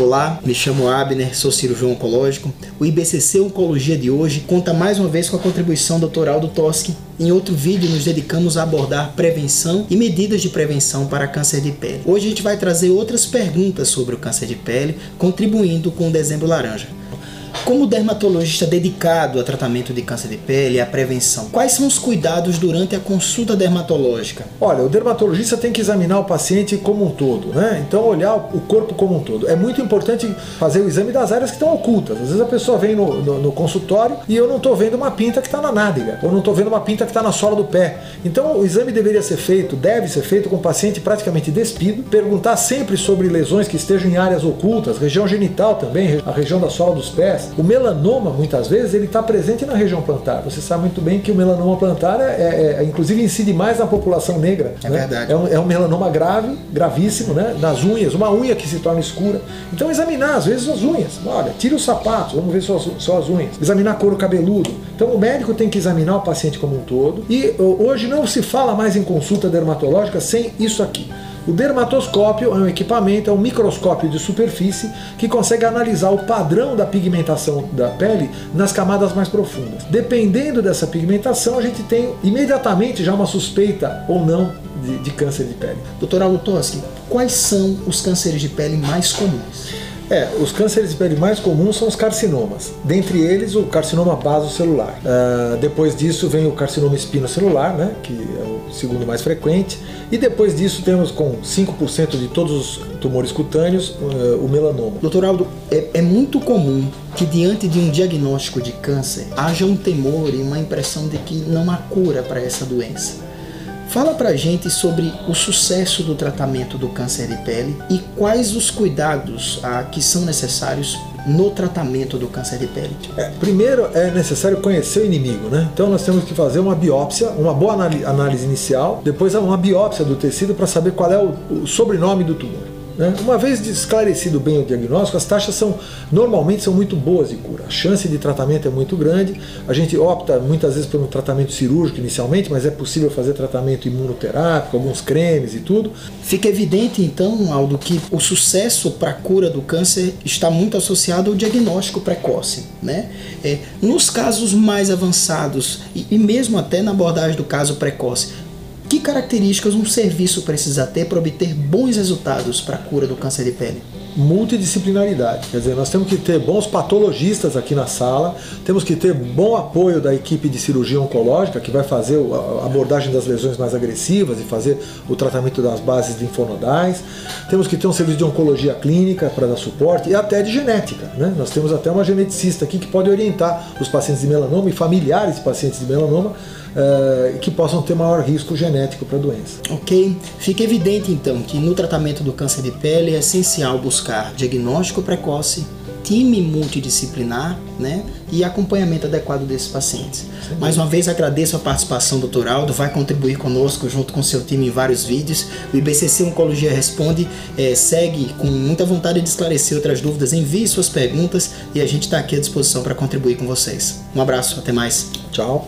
Olá, me chamo Abner, sou cirurgião oncológico. O IBCC Oncologia de hoje conta mais uma vez com a contribuição doutoral do Toschi. Em outro vídeo, nos dedicamos a abordar prevenção e medidas de prevenção para câncer de pele. Hoje a gente vai trazer outras perguntas sobre o câncer de pele, contribuindo com o Dezembro Laranja. Como dermatologista dedicado a tratamento de câncer de pele e à prevenção, quais são os cuidados durante a consulta dermatológica? Olha, o dermatologista tem que examinar o paciente como um todo, né? Então olhar o corpo como um todo. É muito importante fazer o exame das áreas que estão ocultas. Às vezes a pessoa vem no, no, no consultório e eu não estou vendo uma pinta que está na nádega, ou não estou vendo uma pinta que está na sola do pé. Então o exame deveria ser feito, deve ser feito com o paciente praticamente despido, perguntar sempre sobre lesões que estejam em áreas ocultas, região genital também, a região da sola dos pés, o melanoma, muitas vezes, ele está presente na região plantar. Você sabe muito bem que o melanoma plantar, é, é, é inclusive, incide mais na população negra. É né? verdade. É um, é um, melanoma grave, gravíssimo, né? nas unhas, uma unha que se torna escura. Então, examinar, às vezes, as unhas. Olha, tira os sapatos, vamos ver suas, suas unhas. Examinar couro cabeludo. Então, o médico tem que examinar o paciente como um todo. E hoje não se fala mais em consulta dermatológica sem isso aqui. O dermatoscópio é um equipamento, é um microscópio de superfície que consegue analisar o padrão da pigmentação da pele nas camadas mais profundas. Dependendo dessa pigmentação, a gente tem imediatamente já uma suspeita ou não de, de câncer de pele. Doutor Aldo quais são os cânceres de pele mais comuns? É, os cânceres de pele mais comuns são os carcinomas. Dentre eles, o carcinoma basocelular. Uh, depois disso vem o carcinoma espinocelular, né, que é o segundo mais frequente. E depois disso temos com 5% de todos os tumores cutâneos uh, o melanoma. Doutor Aldo, é, é muito comum que diante de um diagnóstico de câncer haja um temor e uma impressão de que não há cura para essa doença. Fala pra gente sobre o sucesso do tratamento do câncer de pele e quais os cuidados ah, que são necessários no tratamento do câncer de pele. É, primeiro é necessário conhecer o inimigo, né? Então nós temos que fazer uma biópsia, uma boa análise inicial, depois uma biópsia do tecido para saber qual é o, o sobrenome do tumor. Né? Uma vez esclarecido bem o diagnóstico, as taxas são normalmente são muito boas de cura. A chance de tratamento é muito grande. A gente opta muitas vezes por um tratamento cirúrgico inicialmente, mas é possível fazer tratamento imunoterápico, alguns cremes e tudo. Fica evidente então, Aldo, que o sucesso para a cura do câncer está muito associado ao diagnóstico precoce, né? É, nos casos mais avançados e, e mesmo até na abordagem do caso precoce, que características um serviço precisa ter para obter bons resultados para a cura do câncer de pele? Multidisciplinaridade. Quer dizer, nós temos que ter bons patologistas aqui na sala, temos que ter bom apoio da equipe de cirurgia oncológica, que vai fazer a abordagem das lesões mais agressivas e fazer o tratamento das bases linfonodais. Temos que ter um serviço de oncologia clínica para dar suporte e até de genética. Né? Nós temos até uma geneticista aqui que pode orientar os pacientes de melanoma e familiares de pacientes de melanoma uh, que possam ter maior risco genético para a doença. Ok, fica evidente então que no tratamento do câncer de pele é essencial buscar diagnóstico precoce, time multidisciplinar né, e acompanhamento adequado desses pacientes. Sim. Mais uma vez agradeço a participação do Dr. Aldo, vai contribuir conosco junto com seu time em vários vídeos. O IBCC Oncologia Responde é, segue com muita vontade de esclarecer outras dúvidas, envie suas perguntas e a gente está aqui à disposição para contribuir com vocês. Um abraço, até mais. Tchau.